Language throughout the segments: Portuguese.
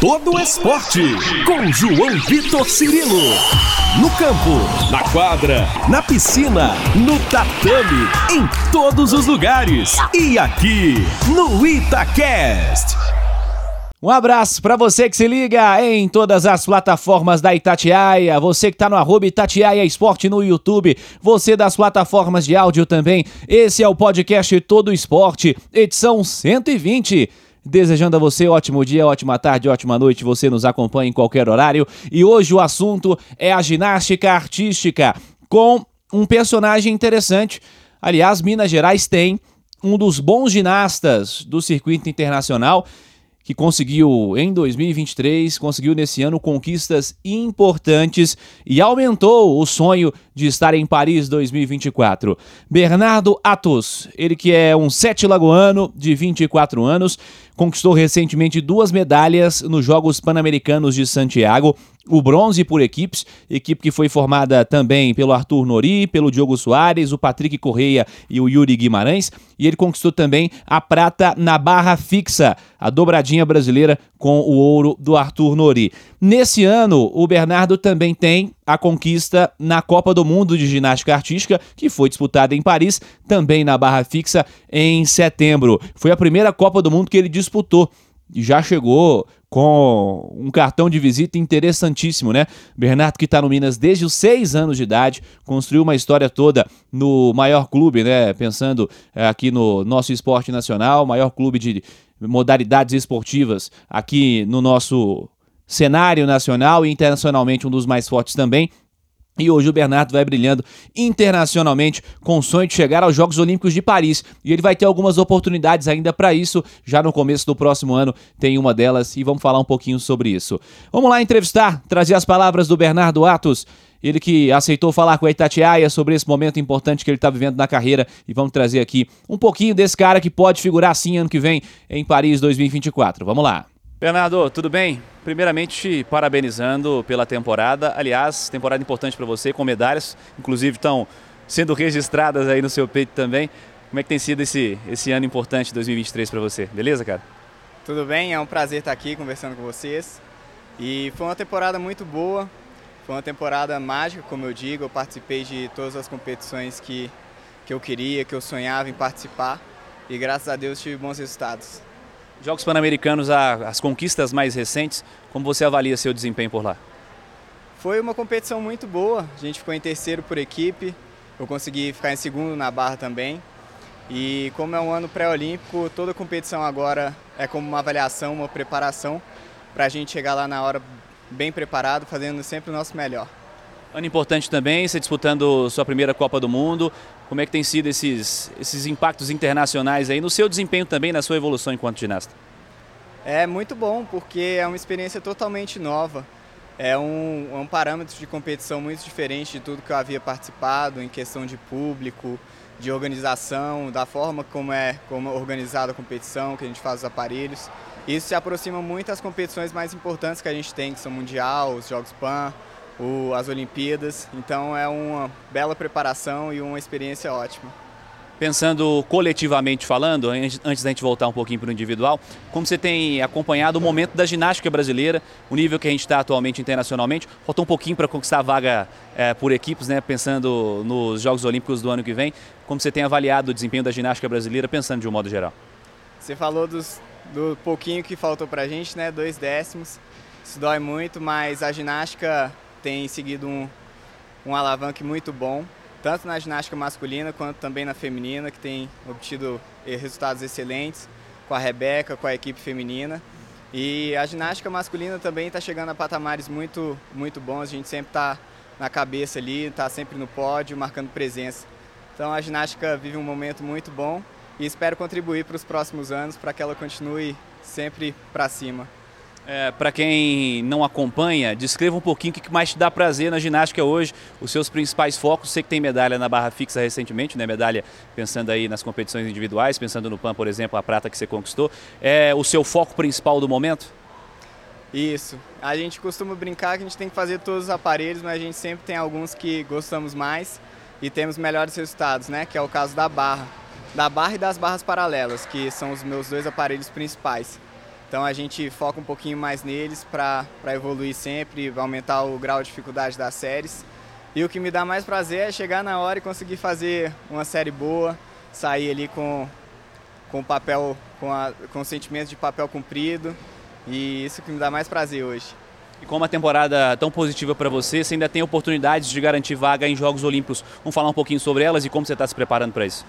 todo o esporte. Com João Vitor Cirilo. No campo, na quadra, na piscina, no tatame, em todos os lugares. E aqui, no Itacast. Um abraço para você que se liga em todas as plataformas da Itatiaia, você que tá no arroba Itatiaia Esporte no YouTube, você das plataformas de áudio também. Esse é o podcast Todo Esporte, edição 120. Desejando a você ótimo dia, ótima tarde, ótima noite. Você nos acompanha em qualquer horário. E hoje o assunto é a ginástica artística com um personagem interessante. Aliás, Minas Gerais tem um dos bons ginastas do circuito internacional que conseguiu em 2023, conseguiu nesse ano conquistas importantes e aumentou o sonho de estar em Paris 2024. Bernardo Atos, ele que é um sete lagoano de 24 anos, conquistou recentemente duas medalhas nos Jogos Pan-Americanos de Santiago, o bronze por equipes, equipe que foi formada também pelo Arthur Nori, pelo Diogo Soares, o Patrick Correia e o Yuri Guimarães, e ele conquistou também a prata na barra fixa, a dobradinha brasileira com o ouro do Arthur Nori. Nesse ano, o Bernardo também tem a conquista na Copa do Mundo de Ginástica Artística, que foi disputada em Paris, também na barra fixa em setembro. Foi a primeira Copa do Mundo que ele disputou e já chegou com um cartão de visita interessantíssimo, né? Bernardo que está no Minas desde os seis anos de idade, construiu uma história toda no maior clube, né? Pensando é, aqui no nosso esporte nacional, maior clube de modalidades esportivas aqui no nosso cenário nacional e internacionalmente um dos mais fortes também. E hoje o Bernardo vai brilhando internacionalmente com o sonho de chegar aos Jogos Olímpicos de Paris. E ele vai ter algumas oportunidades ainda para isso. Já no começo do próximo ano tem uma delas e vamos falar um pouquinho sobre isso. Vamos lá entrevistar, trazer as palavras do Bernardo Atos. Ele que aceitou falar com a Itatiaia sobre esse momento importante que ele está vivendo na carreira e vamos trazer aqui um pouquinho desse cara que pode figurar sim ano que vem em Paris 2024. Vamos lá. Bernardo, tudo bem? Primeiramente, te parabenizando pela temporada. Aliás, temporada importante para você, com medalhas, inclusive estão sendo registradas aí no seu peito também. Como é que tem sido esse, esse ano importante 2023 para você? Beleza, cara? Tudo bem, é um prazer estar aqui conversando com vocês. E foi uma temporada muito boa, foi uma temporada mágica, como eu digo. Eu participei de todas as competições que, que eu queria, que eu sonhava em participar. E graças a Deus tive bons resultados. Jogos Pan-Americanos, as conquistas mais recentes, como você avalia seu desempenho por lá? Foi uma competição muito boa, a gente ficou em terceiro por equipe, eu consegui ficar em segundo na barra também. E como é um ano pré-olímpico, toda competição agora é como uma avaliação, uma preparação para a gente chegar lá na hora bem preparado, fazendo sempre o nosso melhor. Ano importante também, você disputando sua primeira Copa do Mundo. Como é que tem sido esses, esses impactos internacionais aí no seu desempenho também, na sua evolução enquanto ginasta? É muito bom, porque é uma experiência totalmente nova. É um, é um parâmetro de competição muito diferente de tudo que eu havia participado, em questão de público, de organização, da forma como é, como é organizada a competição, que a gente faz os aparelhos. Isso se aproxima muito das competições mais importantes que a gente tem, que são Mundial, os Jogos Pan, o, as Olimpíadas. Então é uma bela preparação e uma experiência ótima. Pensando coletivamente falando, antes da gente voltar um pouquinho para o individual, como você tem acompanhado o momento da ginástica brasileira, o nível que a gente está atualmente internacionalmente, faltou um pouquinho para conquistar a vaga é, por equipes, né? Pensando nos Jogos Olímpicos do ano que vem, como você tem avaliado o desempenho da ginástica brasileira, pensando de um modo geral? Você falou dos, do pouquinho que faltou para a gente, né? Dois décimos. Isso dói muito, mas a ginástica tem seguido um, um alavanque muito bom, tanto na ginástica masculina quanto também na feminina, que tem obtido eh, resultados excelentes com a Rebeca, com a equipe feminina. E a ginástica masculina também está chegando a patamares muito, muito bons, a gente sempre está na cabeça ali, está sempre no pódio, marcando presença. Então a ginástica vive um momento muito bom e espero contribuir para os próximos anos para que ela continue sempre para cima. É, para quem não acompanha, descreva um pouquinho o que mais te dá prazer na ginástica hoje, os seus principais focos. Você que tem medalha na barra fixa recentemente, né? Medalha pensando aí nas competições individuais, pensando no PAN, por exemplo, a prata que você conquistou. É o seu foco principal do momento? Isso. A gente costuma brincar que a gente tem que fazer todos os aparelhos, mas a gente sempre tem alguns que gostamos mais e temos melhores resultados, né? Que é o caso da barra. Da barra e das barras paralelas, que são os meus dois aparelhos principais. Então a gente foca um pouquinho mais neles para evoluir sempre, aumentar o grau de dificuldade das séries. E o que me dá mais prazer é chegar na hora e conseguir fazer uma série boa, sair ali com, com papel, com, a, com o sentimento de papel cumprido. E isso que me dá mais prazer hoje. E com uma temporada tão positiva para você, você ainda tem oportunidades de garantir vaga em Jogos Olímpicos. Vamos falar um pouquinho sobre elas e como você está se preparando para isso?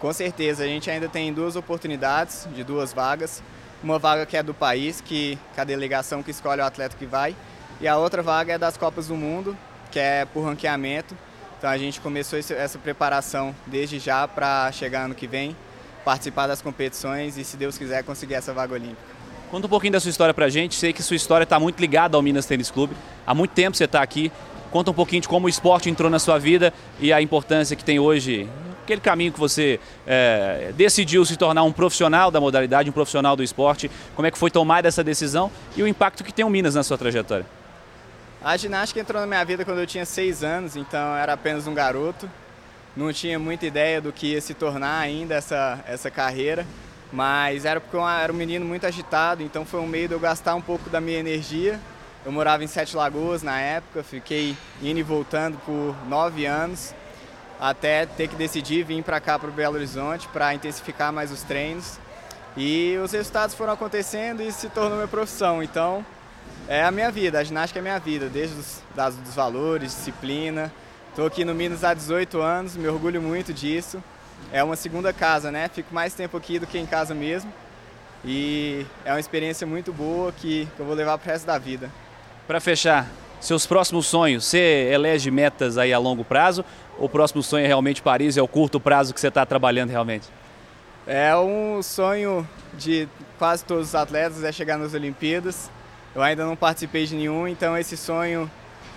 Com certeza, a gente ainda tem duas oportunidades de duas vagas uma vaga que é do país, que, que a delegação que escolhe o atleta que vai, e a outra vaga é das Copas do Mundo, que é por ranqueamento. Então a gente começou essa preparação desde já para chegar ano que vem, participar das competições e, se Deus quiser, conseguir essa vaga olímpica. Conta um pouquinho da sua história pra gente. Sei que sua história está muito ligada ao Minas Tênis Clube. Há muito tempo você está aqui. Conta um pouquinho de como o esporte entrou na sua vida e a importância que tem hoje aquele caminho que você é, decidiu se tornar um profissional da modalidade, um profissional do esporte, como é que foi tomar essa decisão e o impacto que tem o Minas na sua trajetória? A ginástica entrou na minha vida quando eu tinha seis anos, então era apenas um garoto. Não tinha muita ideia do que ia se tornar ainda essa, essa carreira, mas era porque eu era um menino muito agitado, então foi um meio de eu gastar um pouco da minha energia. Eu morava em Sete Lagoas na época, fiquei indo e voltando por nove anos até ter que decidir vir para cá para o Belo Horizonte para intensificar mais os treinos. E os resultados foram acontecendo e se tornou minha profissão. Então, é a minha vida, a ginástica é a minha vida, desde os dos valores, disciplina. Estou aqui no Minas há 18 anos, me orgulho muito disso. É uma segunda casa, né? Fico mais tempo aqui do que em casa mesmo. E é uma experiência muito boa que, que eu vou levar para o resto da vida. Para fechar, seus próximos sonhos, você elege metas aí a longo prazo o próximo sonho é realmente Paris? É o curto prazo que você está trabalhando realmente? É um sonho de quase todos os atletas é chegar nas Olimpíadas. Eu ainda não participei de nenhum, então esse sonho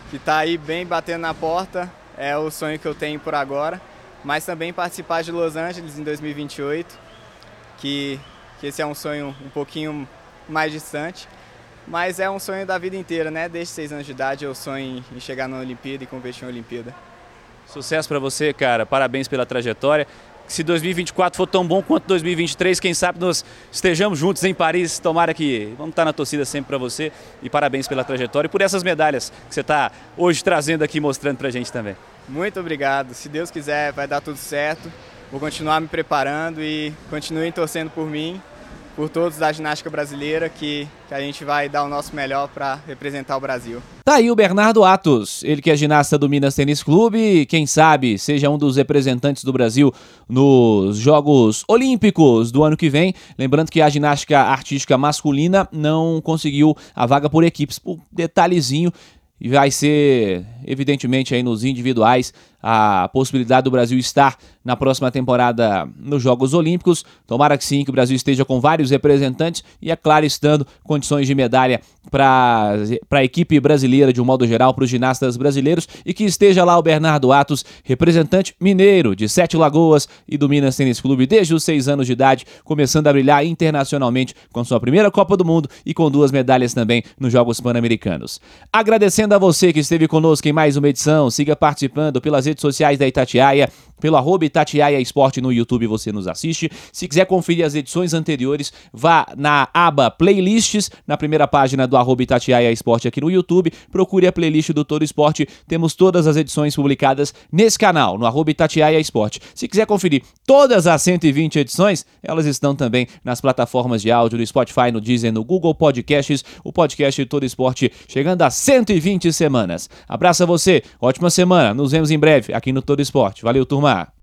que está aí bem batendo na porta é o sonho que eu tenho por agora. Mas também participar de Los Angeles em 2028, que, que esse é um sonho um pouquinho mais distante. Mas é um sonho da vida inteira, né? Desde seis anos de idade eu sonho em chegar na Olimpíada e competir em Olimpíada. Sucesso para você, cara. Parabéns pela trajetória. Se 2024 for tão bom quanto 2023, quem sabe nós estejamos juntos em Paris. Tomara que vamos estar na torcida sempre para você. E parabéns pela trajetória e por essas medalhas que você está hoje trazendo aqui, mostrando para a gente também. Muito obrigado. Se Deus quiser, vai dar tudo certo. Vou continuar me preparando e continuem torcendo por mim por todos da ginástica brasileira que, que a gente vai dar o nosso melhor para representar o Brasil. Tá aí o Bernardo Atos, ele que é ginasta do Minas Tênis Clube, quem sabe seja um dos representantes do Brasil nos Jogos Olímpicos do ano que vem. Lembrando que a ginástica artística masculina não conseguiu a vaga por equipes, por detalhezinho, e vai ser, evidentemente, aí nos individuais a possibilidade do Brasil estar na próxima temporada nos Jogos Olímpicos. Tomara que sim, que o Brasil esteja com vários representantes e, é claro, estando condições de medalha para a equipe brasileira de um modo geral, para os ginastas brasileiros e que esteja lá o Bernardo Atos, representante mineiro de Sete Lagoas e do Minas Tênis Clube desde os seis anos de idade, começando a brilhar internacionalmente com sua primeira Copa do Mundo e com duas medalhas também nos Jogos Pan-Americanos. Agradecendo a você que esteve conosco em mais uma edição, siga participando pelas redes redes sociais da Itatiaia, pelo arroba Itatiaia Esporte no YouTube você nos assiste. Se quiser conferir as edições anteriores, vá na aba Playlists, na primeira página do arroba Itatiaia Esporte aqui no YouTube. Procure a playlist do Todo Esporte. Temos todas as edições publicadas nesse canal, no arroba Itatiaia Esporte. Se quiser conferir todas as 120 edições, elas estão também nas plataformas de áudio do Spotify, no Deezer, no Google Podcasts, o podcast Todo Esporte chegando a 120 semanas. Abraço a você, ótima semana, nos vemos em breve aqui no Todo Esporte. Valeu, Turma!